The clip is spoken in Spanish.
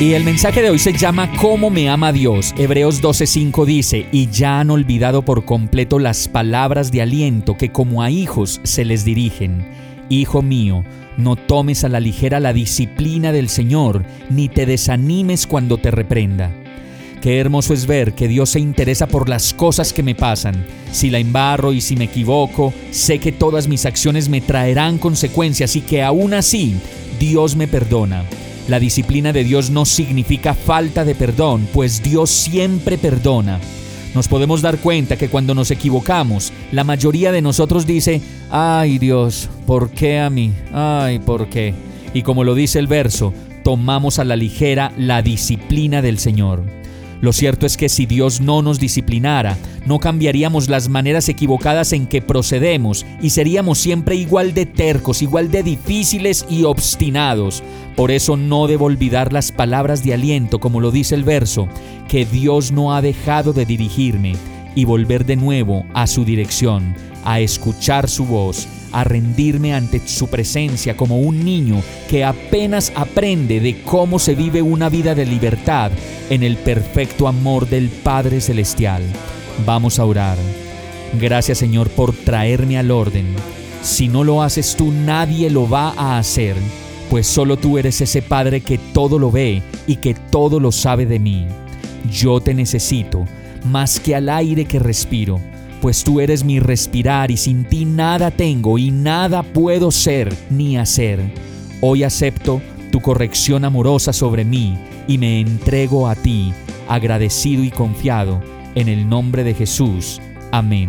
Y el mensaje de hoy se llama ¿Cómo me ama Dios? Hebreos 12:5 dice, y ya han olvidado por completo las palabras de aliento que como a hijos se les dirigen. Hijo mío, no tomes a la ligera la disciplina del Señor, ni te desanimes cuando te reprenda. Qué hermoso es ver que Dios se interesa por las cosas que me pasan. Si la embarro y si me equivoco, sé que todas mis acciones me traerán consecuencias y que aún así Dios me perdona. La disciplina de Dios no significa falta de perdón, pues Dios siempre perdona. Nos podemos dar cuenta que cuando nos equivocamos, la mayoría de nosotros dice, ay Dios, ¿por qué a mí? Ay, ¿por qué? Y como lo dice el verso, tomamos a la ligera la disciplina del Señor. Lo cierto es que si Dios no nos disciplinara, no cambiaríamos las maneras equivocadas en que procedemos y seríamos siempre igual de tercos, igual de difíciles y obstinados. Por eso no debo olvidar las palabras de aliento, como lo dice el verso, que Dios no ha dejado de dirigirme y volver de nuevo a su dirección, a escuchar su voz, a rendirme ante su presencia como un niño que apenas aprende de cómo se vive una vida de libertad en el perfecto amor del Padre Celestial. Vamos a orar. Gracias Señor por traerme al orden. Si no lo haces tú, nadie lo va a hacer, pues solo tú eres ese Padre que todo lo ve y que todo lo sabe de mí. Yo te necesito más que al aire que respiro, pues tú eres mi respirar y sin ti nada tengo y nada puedo ser ni hacer. Hoy acepto tu corrección amorosa sobre mí y me entrego a ti, agradecido y confiado, en el nombre de Jesús. Amén.